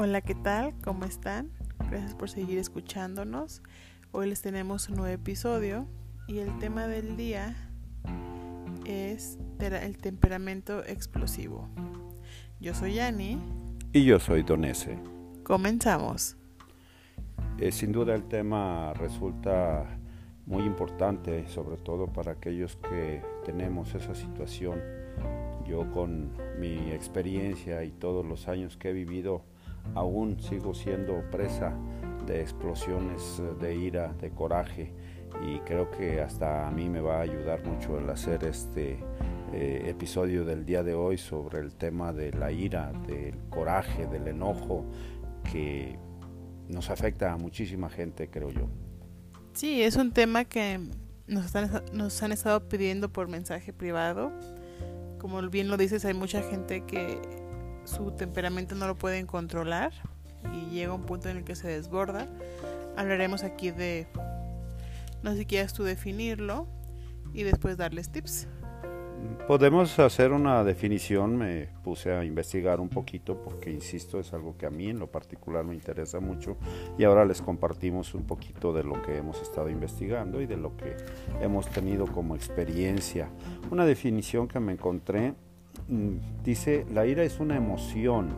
Hola, ¿qué tal? ¿Cómo están? Gracias por seguir escuchándonos. Hoy les tenemos un nuevo episodio y el tema del día es el temperamento explosivo. Yo soy Annie. Y yo soy Donese. Comenzamos. Eh, sin duda el tema resulta muy importante, sobre todo para aquellos que tenemos esa situación. Yo con mi experiencia y todos los años que he vivido, aún sigo siendo presa de explosiones de ira, de coraje y creo que hasta a mí me va a ayudar mucho el hacer este eh, episodio del día de hoy sobre el tema de la ira, del coraje, del enojo que nos afecta a muchísima gente, creo yo. Sí, es un tema que nos han estado pidiendo por mensaje privado. Como bien lo dices, hay mucha gente que su temperamento no lo pueden controlar y llega un punto en el que se desborda. Hablaremos aquí de, no sé si quieres tú definirlo y después darles tips. Podemos hacer una definición, me puse a investigar un poquito porque, insisto, es algo que a mí en lo particular me interesa mucho y ahora les compartimos un poquito de lo que hemos estado investigando y de lo que hemos tenido como experiencia. Una definición que me encontré dice, la ira es una emoción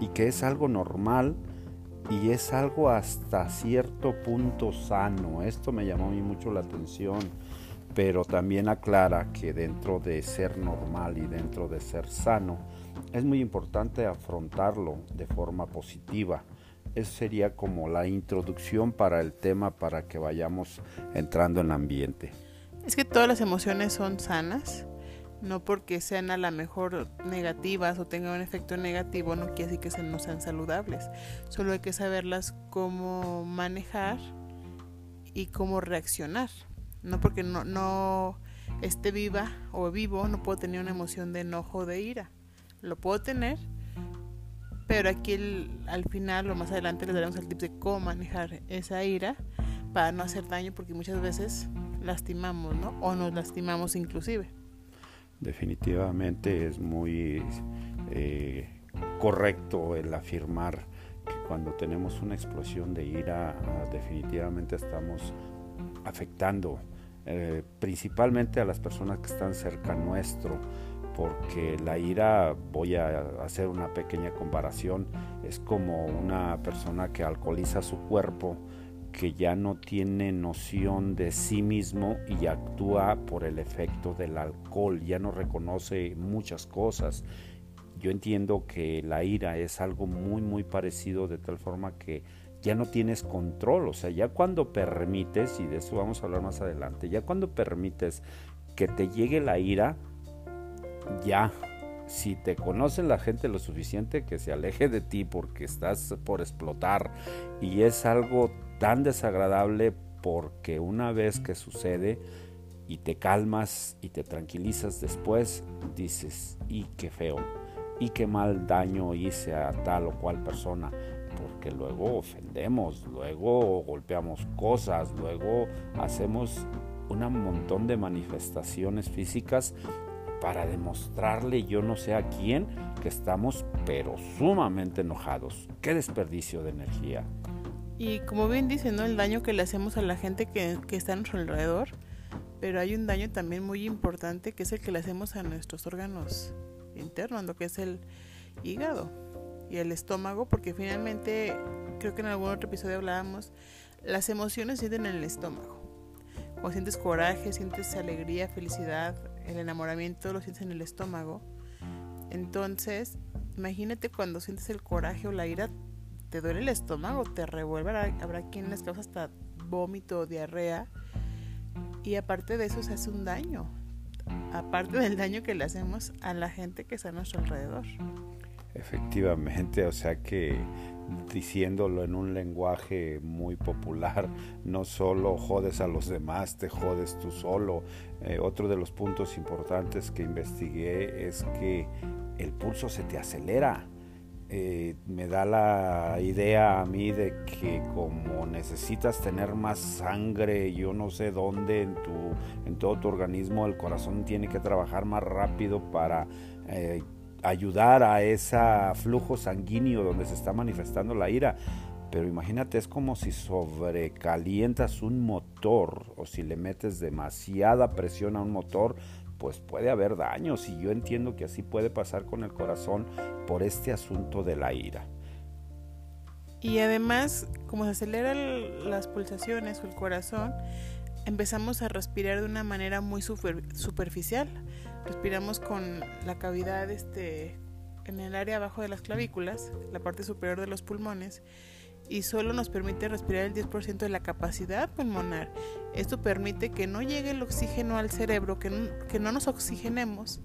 y que es algo normal y es algo hasta cierto punto sano. Esto me llamó a mí mucho la atención pero también aclara que dentro de ser normal y dentro de ser sano, es muy importante afrontarlo de forma positiva. Eso sería como la introducción para el tema para que vayamos entrando en ambiente. Es que todas las emociones son sanas, no porque sean a la mejor negativas o tengan un efecto negativo, no quiere decir que no sean saludables. Solo hay que saberlas cómo manejar y cómo reaccionar. No porque no, no esté viva o vivo, no puedo tener una emoción de enojo o de ira. Lo puedo tener, pero aquí al final o más adelante les daremos el tip de cómo manejar esa ira para no hacer daño porque muchas veces lastimamos, ¿no? O nos lastimamos inclusive. Definitivamente es muy eh, correcto el afirmar que cuando tenemos una explosión de ira definitivamente estamos afectando eh, principalmente a las personas que están cerca nuestro, porque la ira, voy a hacer una pequeña comparación, es como una persona que alcoholiza su cuerpo, que ya no tiene noción de sí mismo y actúa por el efecto del alcohol, ya no reconoce muchas cosas. Yo entiendo que la ira es algo muy muy parecido de tal forma que ya no tienes control, o sea, ya cuando permites, y de eso vamos a hablar más adelante, ya cuando permites que te llegue la ira, ya, si te conoce la gente lo suficiente que se aleje de ti porque estás por explotar y es algo tan desagradable porque una vez que sucede y te calmas y te tranquilizas después, dices, y qué feo, y qué mal daño hice a tal o cual persona porque luego ofendemos, luego golpeamos cosas, luego hacemos un montón de manifestaciones físicas para demostrarle yo no sé a quién que estamos pero sumamente enojados. Qué desperdicio de energía. Y como bien dice, ¿no? El daño que le hacemos a la gente que, que está a nuestro alrededor, pero hay un daño también muy importante que es el que le hacemos a nuestros órganos internos, lo que es el hígado y el estómago, porque finalmente, creo que en algún otro episodio hablábamos, las emociones sienten en el estómago. Cuando sientes coraje, sientes alegría, felicidad, el enamoramiento, lo sientes en el estómago. Entonces, imagínate cuando sientes el coraje o la ira, te duele el estómago, te revuelve, habrá quien les causa hasta vómito o diarrea. Y aparte de eso se hace un daño, aparte del daño que le hacemos a la gente que está a nuestro alrededor. Efectivamente, o sea que diciéndolo en un lenguaje muy popular, no solo jodes a los demás, te jodes tú solo. Eh, otro de los puntos importantes que investigué es que el pulso se te acelera. Eh, me da la idea a mí de que como necesitas tener más sangre, yo no sé dónde en, tu, en todo tu organismo, el corazón tiene que trabajar más rápido para... Eh, ayudar a ese flujo sanguíneo donde se está manifestando la ira. Pero imagínate, es como si sobrecalientas un motor o si le metes demasiada presión a un motor, pues puede haber daños y yo entiendo que así puede pasar con el corazón por este asunto de la ira. Y además, como se aceleran las pulsaciones o el corazón, empezamos a respirar de una manera muy superficial. Respiramos con la cavidad este, en el área abajo de las clavículas, la parte superior de los pulmones, y solo nos permite respirar el 10% de la capacidad pulmonar. Esto permite que no llegue el oxígeno al cerebro, que no, que no nos oxigenemos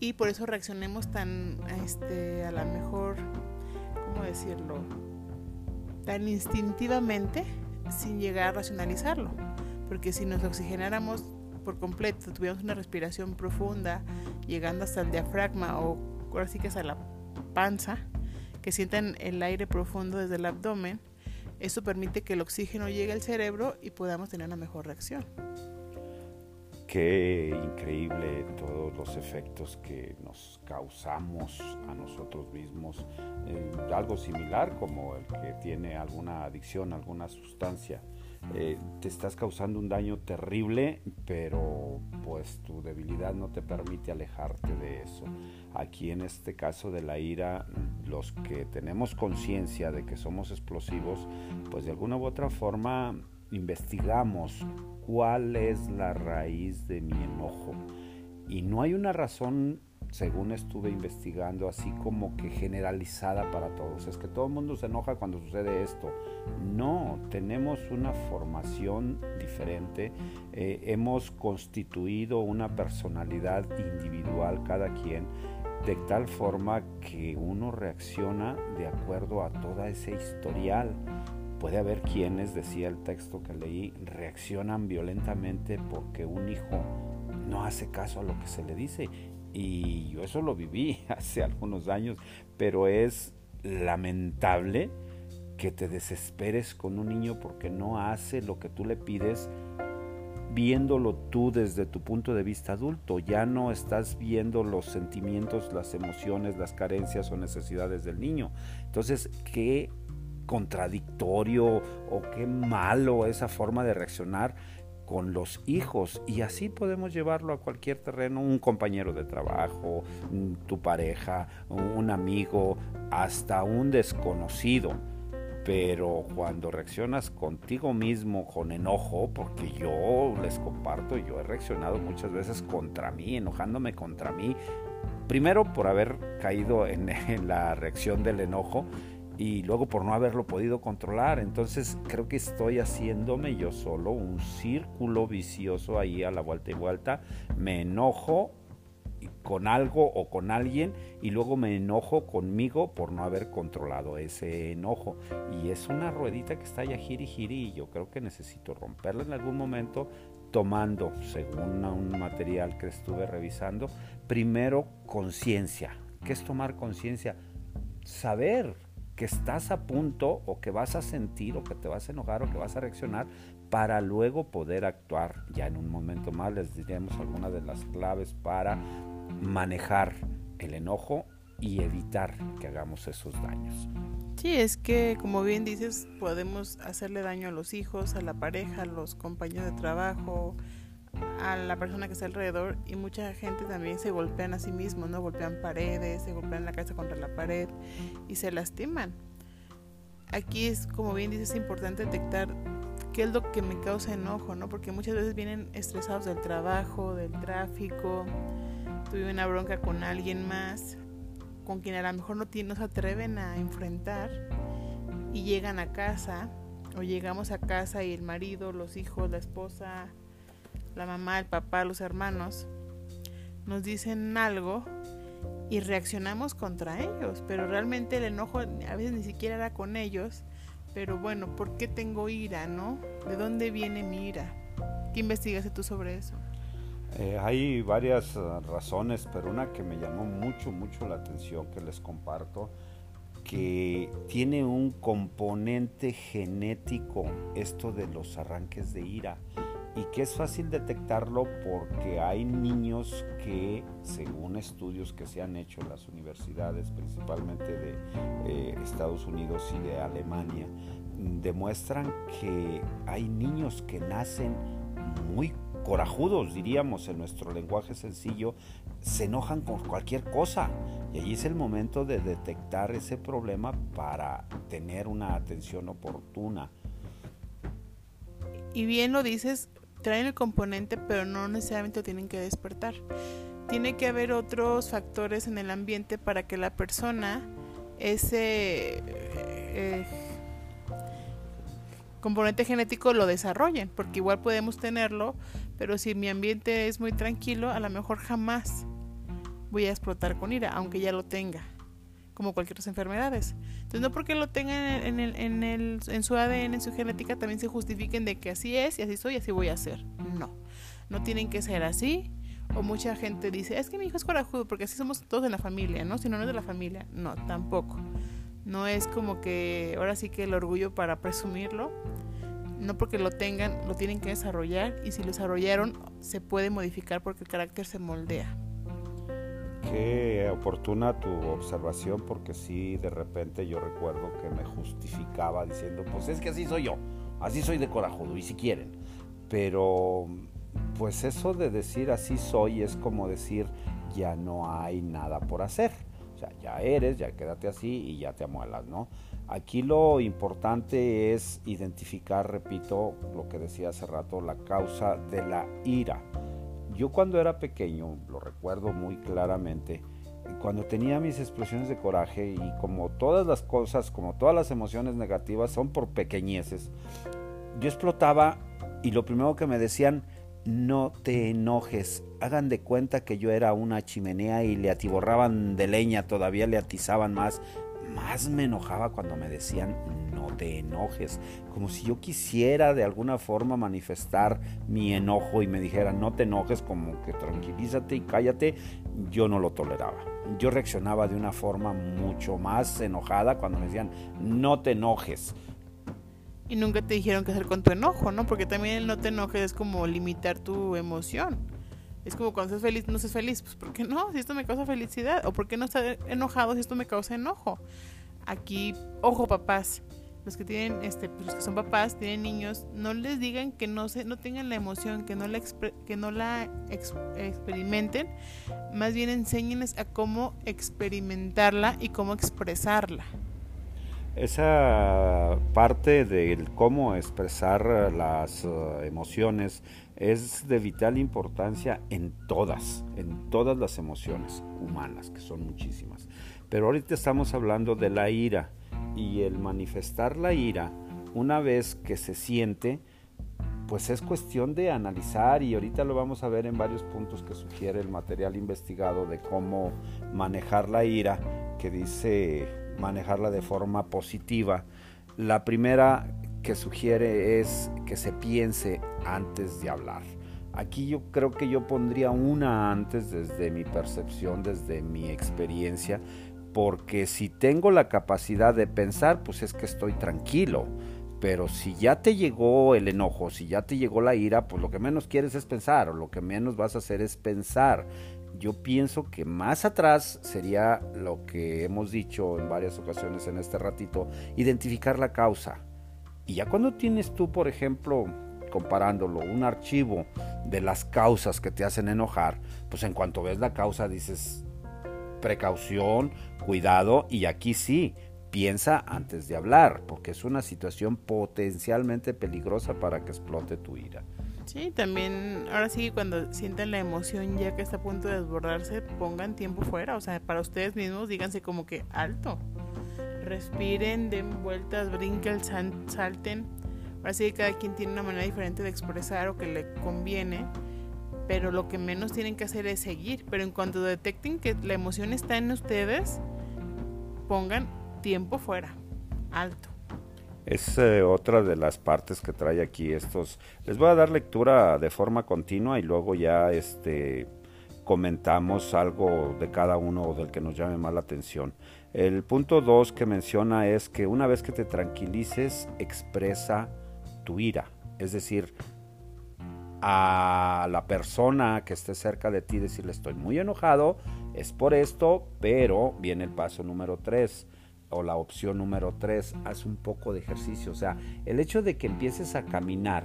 y por eso reaccionemos tan este, a la mejor, ¿cómo decirlo? tan instintivamente sin llegar a racionalizarlo. Porque si nos oxigenáramos por completo, tuviéramos una respiración profunda, llegando hasta el diafragma o ahora sí que hasta la panza, que sientan el aire profundo desde el abdomen, eso permite que el oxígeno llegue al cerebro y podamos tener una mejor reacción. Qué increíble todos los efectos que nos causamos a nosotros mismos. Eh, algo similar como el que tiene alguna adicción, alguna sustancia. Eh, te estás causando un daño terrible, pero pues tu debilidad no te permite alejarte de eso. Aquí en este caso de la ira, los que tenemos conciencia de que somos explosivos, pues de alguna u otra forma investigamos cuál es la raíz de mi enojo. Y no hay una razón, según estuve investigando, así como que generalizada para todos. Es que todo el mundo se enoja cuando sucede esto. No, tenemos una formación diferente. Eh, hemos constituido una personalidad individual cada quien de tal forma que uno reacciona de acuerdo a toda ese historial puede haber quienes, decía el texto que leí, reaccionan violentamente porque un hijo no hace caso a lo que se le dice. Y yo eso lo viví hace algunos años, pero es lamentable que te desesperes con un niño porque no hace lo que tú le pides viéndolo tú desde tu punto de vista adulto, ya no estás viendo los sentimientos, las emociones, las carencias o necesidades del niño. Entonces, ¿qué contradictorio o qué malo esa forma de reaccionar con los hijos y así podemos llevarlo a cualquier terreno, un compañero de trabajo, tu pareja, un amigo, hasta un desconocido. Pero cuando reaccionas contigo mismo con enojo, porque yo les comparto, yo he reaccionado muchas veces contra mí, enojándome contra mí, primero por haber caído en, en la reacción del enojo y luego por no haberlo podido controlar. Entonces creo que estoy haciéndome yo solo un círculo vicioso ahí a la vuelta y vuelta. Me enojo con algo o con alguien y luego me enojo conmigo por no haber controlado ese enojo. Y es una ruedita que está ya giri giri y yo creo que necesito romperla en algún momento tomando, según un material que estuve revisando, primero conciencia. ¿Qué es tomar conciencia? Saber que estás a punto o que vas a sentir o que te vas a enojar o que vas a reaccionar para luego poder actuar. Ya en un momento más les diremos algunas de las claves para manejar el enojo y evitar que hagamos esos daños. Sí, es que como bien dices, podemos hacerle daño a los hijos, a la pareja, a los compañeros de trabajo, a la persona que está alrededor y mucha gente también se golpean a sí mismos, ¿no? Golpean paredes, se golpean la cabeza contra la pared y se lastiman. Aquí es, como bien dices, importante detectar qué es lo que me causa enojo, ¿no? Porque muchas veces vienen estresados del trabajo, del tráfico, tuve una bronca con alguien más, con quien a lo mejor no, no se atreven a enfrentar y llegan a casa o llegamos a casa y el marido, los hijos, la esposa, la mamá, el papá, los hermanos, nos dicen algo y reaccionamos contra ellos, pero realmente el enojo a veces ni siquiera era con ellos, pero bueno, ¿por qué tengo ira, no? ¿De dónde viene mi ira? ¿Qué investigaste tú sobre eso? Eh, hay varias uh, razones, pero una que me llamó mucho, mucho la atención que les comparto, que tiene un componente genético esto de los arranques de ira y que es fácil detectarlo porque hay niños que, según estudios que se han hecho en las universidades, principalmente de eh, Estados Unidos y de Alemania, demuestran que hay niños que nacen muy corajudos, diríamos en nuestro lenguaje sencillo, se enojan con cualquier cosa. Y allí es el momento de detectar ese problema para tener una atención oportuna. Y bien lo dices, traen el componente, pero no necesariamente tienen que despertar. Tiene que haber otros factores en el ambiente para que la persona ese eh, componente genético lo desarrollen, porque igual podemos tenerlo, pero si mi ambiente es muy tranquilo, a lo mejor jamás voy a explotar con ira, aunque ya lo tenga, como cualquier otras enfermedades. Entonces, no porque lo tengan en, el, en, el, en su ADN, en su genética, también se justifiquen de que así es y así soy y así voy a ser. No, no tienen que ser así. O mucha gente dice, es que mi hijo es corajudo porque así somos todos en la familia, ¿no? Si no, no es de la familia. No, tampoco. No es como que ahora sí que el orgullo para presumirlo. No porque lo tengan, lo tienen que desarrollar y si lo desarrollaron se puede modificar porque el carácter se moldea. Qué oportuna tu observación porque sí, de repente yo recuerdo que me justificaba diciendo, pues es que así soy yo, así soy de corajudo y si quieren. Pero pues eso de decir así soy es como decir ya no hay nada por hacer. O sea, ya eres, ya quédate así y ya te amuelas, ¿no? Aquí lo importante es identificar, repito, lo que decía hace rato, la causa de la ira yo cuando era pequeño, lo recuerdo muy claramente, cuando tenía mis explosiones de coraje y como todas las cosas, como todas las emociones negativas son por pequeñeces, yo explotaba y lo primero que me decían, no te enojes, hagan de cuenta que yo era una chimenea y le atiborraban de leña, todavía le atizaban más, más me enojaba cuando me decían no te enojes, como si yo quisiera de alguna forma manifestar mi enojo y me dijera no te enojes, como que tranquilízate y cállate, yo no lo toleraba. Yo reaccionaba de una forma mucho más enojada cuando me decían no te enojes. Y nunca te dijeron qué hacer con tu enojo, ¿no? Porque también el no te enojes es como limitar tu emoción. Es como cuando estás feliz, no seas feliz. Pues, ¿por qué no? Si esto me causa felicidad. ¿O por qué no estar enojado si esto me causa enojo? Aquí, ojo, papás. Los que tienen, este, pues, los que son papás, tienen niños, no les digan que no se, no tengan la emoción, que no la, que no la experimenten. Más bien enséñenles a cómo experimentarla y cómo expresarla. Esa parte del cómo expresar las uh, emociones es de vital importancia en todas, en todas las emociones humanas, que son muchísimas. Pero ahorita estamos hablando de la ira y el manifestar la ira, una vez que se siente, pues es cuestión de analizar y ahorita lo vamos a ver en varios puntos que sugiere el material investigado de cómo manejar la ira, que dice manejarla de forma positiva. La primera que sugiere es que se piense antes de hablar. Aquí yo creo que yo pondría una antes desde mi percepción, desde mi experiencia, porque si tengo la capacidad de pensar, pues es que estoy tranquilo. Pero si ya te llegó el enojo, si ya te llegó la ira, pues lo que menos quieres es pensar, o lo que menos vas a hacer es pensar. Yo pienso que más atrás sería lo que hemos dicho en varias ocasiones en este ratito, identificar la causa y ya cuando tienes tú, por ejemplo, comparándolo, un archivo de las causas que te hacen enojar, pues en cuanto ves la causa dices precaución, cuidado y aquí sí, piensa antes de hablar, porque es una situación potencialmente peligrosa para que explote tu ira. Sí, también, ahora sí, cuando sienten la emoción ya que está a punto de desbordarse, pongan tiempo fuera, o sea, para ustedes mismos díganse como que alto, respiren, den vueltas, brinquen, salten. Así que cada quien tiene una manera diferente de expresar o que le conviene, pero lo que menos tienen que hacer es seguir. Pero en cuanto detecten que la emoción está en ustedes, pongan tiempo fuera, alto. Es eh, otra de las partes que trae aquí estos. Les voy a dar lectura de forma continua y luego ya este comentamos algo de cada uno del que nos llame más la atención. El punto 2 que menciona es que una vez que te tranquilices, expresa tu ira. Es decir, a la persona que esté cerca de ti, decirle estoy muy enojado, es por esto, pero viene el paso número tres o la opción número tres, haz un poco de ejercicio. O sea, el hecho de que empieces a caminar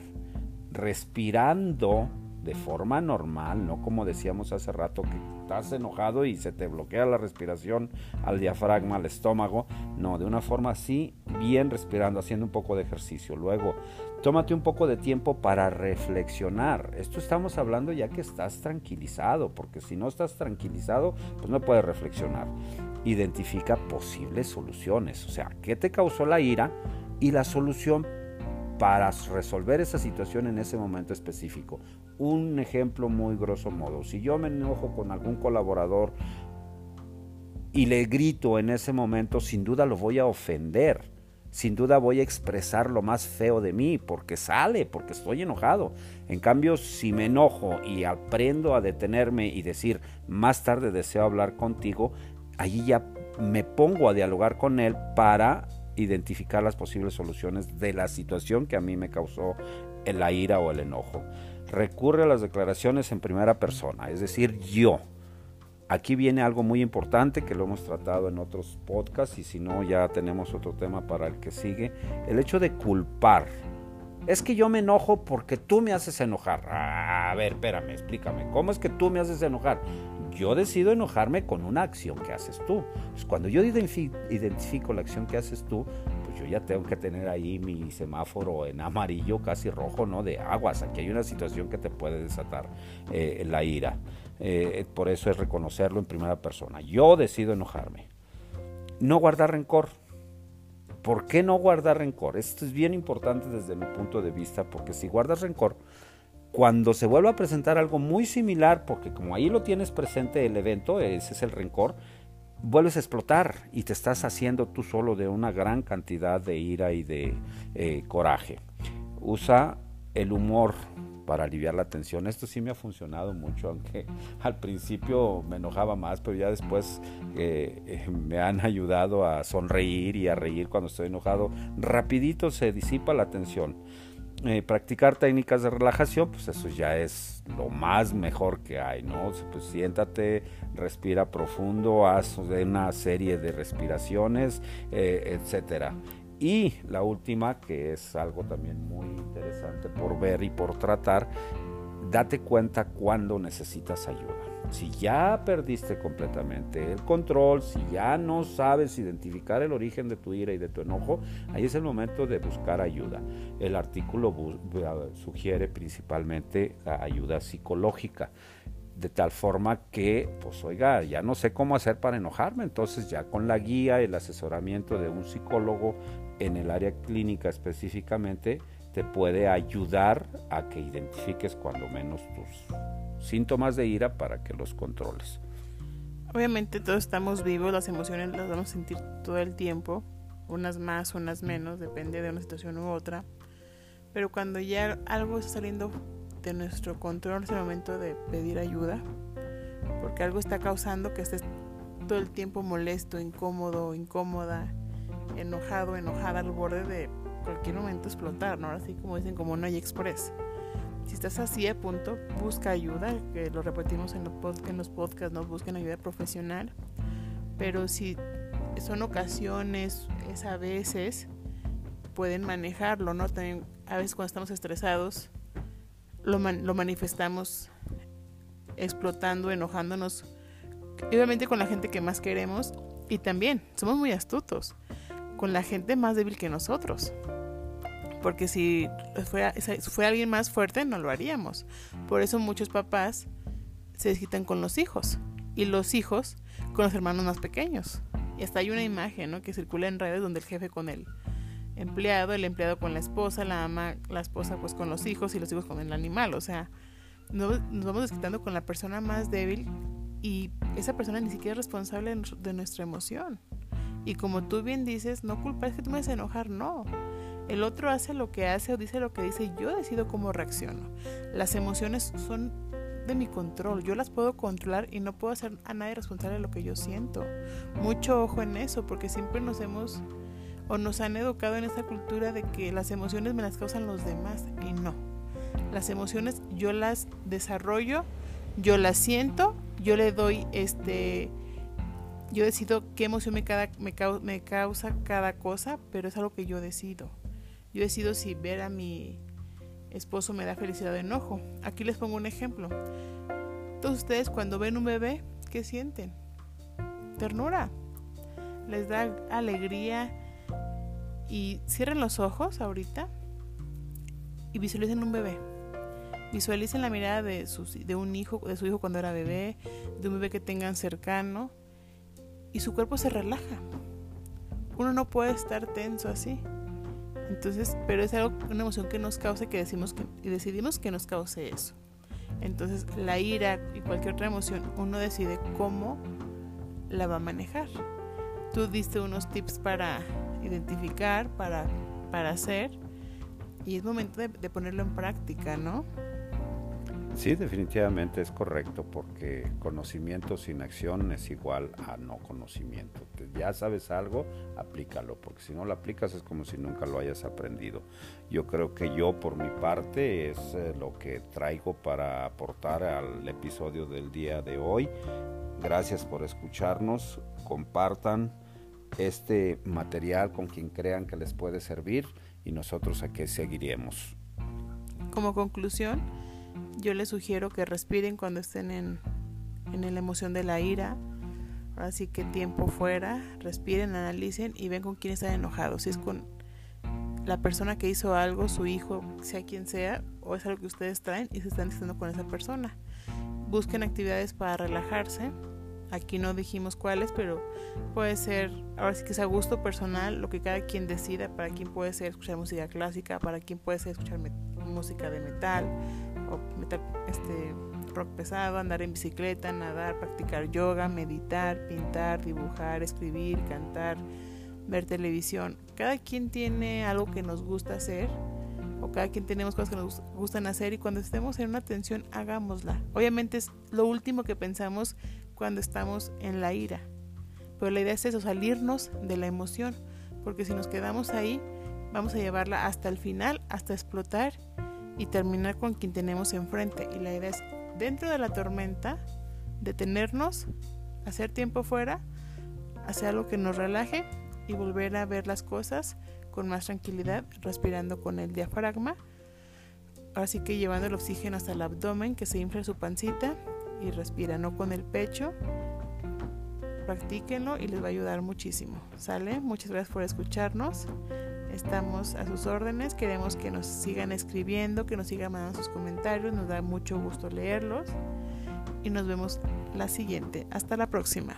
respirando de forma normal, no como decíamos hace rato que estás enojado y se te bloquea la respiración al diafragma, al estómago, no, de una forma así, bien respirando, haciendo un poco de ejercicio. Luego, tómate un poco de tiempo para reflexionar. Esto estamos hablando ya que estás tranquilizado, porque si no estás tranquilizado, pues no puedes reflexionar. Identifica posibles soluciones, o sea, ¿qué te causó la ira? Y la solución para resolver esa situación en ese momento específico. Un ejemplo muy grosso modo, si yo me enojo con algún colaborador y le grito en ese momento, sin duda lo voy a ofender. Sin duda voy a expresar lo más feo de mí porque sale, porque estoy enojado. En cambio, si me enojo y aprendo a detenerme y decir, más tarde deseo hablar contigo, allí ya me pongo a dialogar con él para identificar las posibles soluciones de la situación que a mí me causó la ira o el enojo. Recurre a las declaraciones en primera persona, es decir, yo. Aquí viene algo muy importante que lo hemos tratado en otros podcasts y si no ya tenemos otro tema para el que sigue. El hecho de culpar. Es que yo me enojo porque tú me haces enojar. A ver, espérame, explícame. ¿Cómo es que tú me haces enojar? Yo decido enojarme con una acción que haces tú. Pues cuando yo identifico la acción que haces tú, pues yo ya tengo que tener ahí mi semáforo en amarillo, casi rojo, ¿no? De aguas. Aquí hay una situación que te puede desatar eh, la ira. Eh, por eso es reconocerlo en primera persona. Yo decido enojarme. No guardar rencor. ¿Por qué no guardar rencor? Esto es bien importante desde mi punto de vista, porque si guardas rencor, cuando se vuelva a presentar algo muy similar, porque como ahí lo tienes presente el evento, ese es el rencor, vuelves a explotar y te estás haciendo tú solo de una gran cantidad de ira y de eh, coraje. Usa el humor para aliviar la tensión. Esto sí me ha funcionado mucho, aunque al principio me enojaba más, pero ya después eh, eh, me han ayudado a sonreír y a reír cuando estoy enojado. Rapidito se disipa la tensión. Eh, practicar técnicas de relajación, pues eso ya es lo más mejor que hay, ¿no? Pues siéntate, respira profundo, haz una serie de respiraciones, eh, etcétera. Y la última, que es algo también muy interesante por ver y por tratar, date cuenta cuando necesitas ayuda. Si ya perdiste completamente el control, si ya no sabes identificar el origen de tu ira y de tu enojo, ahí es el momento de buscar ayuda. El artículo sugiere principalmente ayuda psicológica de tal forma que, pues oiga, ya no sé cómo hacer para enojarme, entonces ya con la guía, el asesoramiento de un psicólogo en el área clínica específicamente, te puede ayudar a que identifiques cuando menos tus síntomas de ira para que los controles. Obviamente todos estamos vivos, las emociones las vamos a sentir todo el tiempo, unas más, unas menos, depende de una situación u otra. Pero cuando ya algo está saliendo de nuestro control es el momento de pedir ayuda, porque algo está causando que estés todo el tiempo molesto, incómodo, incómoda, enojado, enojada al borde de cualquier momento explotar, ¿no? Así como dicen como no hay express. Si estás así a punto, busca ayuda, lo repetimos en los, podcasts, no busquen ayuda profesional. Pero si son ocasiones, es a veces, pueden manejarlo, ¿no? También a veces cuando estamos estresados, lo manifestamos explotando, enojándonos, obviamente con la gente que más queremos y también somos muy astutos con la gente más débil que nosotros porque si fuera, fue alguien más fuerte no lo haríamos. Por eso muchos papás se desquitan con los hijos y los hijos con los hermanos más pequeños. Y hasta hay una imagen ¿no? que circula en redes donde el jefe con el empleado, el empleado con la esposa, la ama, la esposa pues con los hijos y los hijos con el animal. O sea, nos, vamos desquitando con la persona más débil y esa persona ni siquiera es responsable de nuestra emoción. Y como tú bien dices, no culpa es que tú me haces enojar, no. El otro hace lo que hace o dice lo que dice yo decido cómo reacciono. Las emociones son de mi control, yo las puedo controlar y no puedo hacer a nadie responsable de lo que yo siento. Mucho ojo en eso porque siempre nos hemos o nos han educado en esta cultura de que las emociones me las causan los demás y no. Las emociones yo las desarrollo, yo las siento, yo le doy este yo decido qué emoción me, cada, me, me, causa cada cosa, pero es algo que yo decido. Yo decido si ver a mi esposo me da felicidad o enojo. Aquí les pongo un ejemplo. Todos ustedes cuando ven un bebé, ¿qué sienten? Ternura. Les da alegría. Y cierren los ojos ahorita y visualicen un bebé. Visualicen la mirada de, de un hijo, de su hijo cuando era bebé, de un bebé que tengan cercano y su cuerpo se relaja. Uno no puede estar tenso así. Entonces, pero es algo, una emoción que nos cause que decimos que, y decidimos que nos cause eso. Entonces, la ira y cualquier otra emoción, uno decide cómo la va a manejar. Tú diste unos tips para identificar, para, para hacer, y es momento de ponerlo en práctica, ¿no? Sí, definitivamente es correcto, porque conocimiento sin acción es igual a no conocimiento. Ya sabes algo, aplícalo, porque si no lo aplicas es como si nunca lo hayas aprendido. Yo creo que yo por mi parte es eh, lo que traigo para aportar al episodio del día de hoy. Gracias por escucharnos, compartan este material con quien crean que les puede servir y nosotros aquí seguiremos. Como conclusión, yo les sugiero que respiren cuando estén en, en la emoción de la ira. Así que tiempo fuera, respiren, analicen y ven con quién están enojados. Si es con la persona que hizo algo, su hijo, sea quien sea, o es algo que ustedes traen y se están diciendo con esa persona. Busquen actividades para relajarse. Aquí no dijimos cuáles, pero puede ser, ahora sí que sea gusto personal, lo que cada quien decida. Para quien puede ser escuchar música clásica, para quien puede ser escuchar música de metal, o meter este rock pesado, andar en bicicleta, nadar, practicar yoga, meditar, pintar, dibujar, escribir, cantar, ver televisión. Cada quien tiene algo que nos gusta hacer o cada quien tenemos cosas que nos gustan hacer y cuando estemos en una tensión hagámosla. Obviamente es lo último que pensamos cuando estamos en la ira. Pero la idea es eso, salirnos de la emoción, porque si nos quedamos ahí, vamos a llevarla hasta el final, hasta explotar y terminar con quien tenemos enfrente. Y la idea es, dentro de la tormenta, detenernos, hacer tiempo fuera, hacer algo que nos relaje y volver a ver las cosas con más tranquilidad, respirando con el diafragma. Así que llevando el oxígeno hasta el abdomen, que se infle su pancita y respira, no con el pecho. Practíquenlo y les va a ayudar muchísimo. ¿Sale? Muchas gracias por escucharnos. Estamos a sus órdenes, queremos que nos sigan escribiendo, que nos sigan mandando sus comentarios, nos da mucho gusto leerlos y nos vemos la siguiente. Hasta la próxima.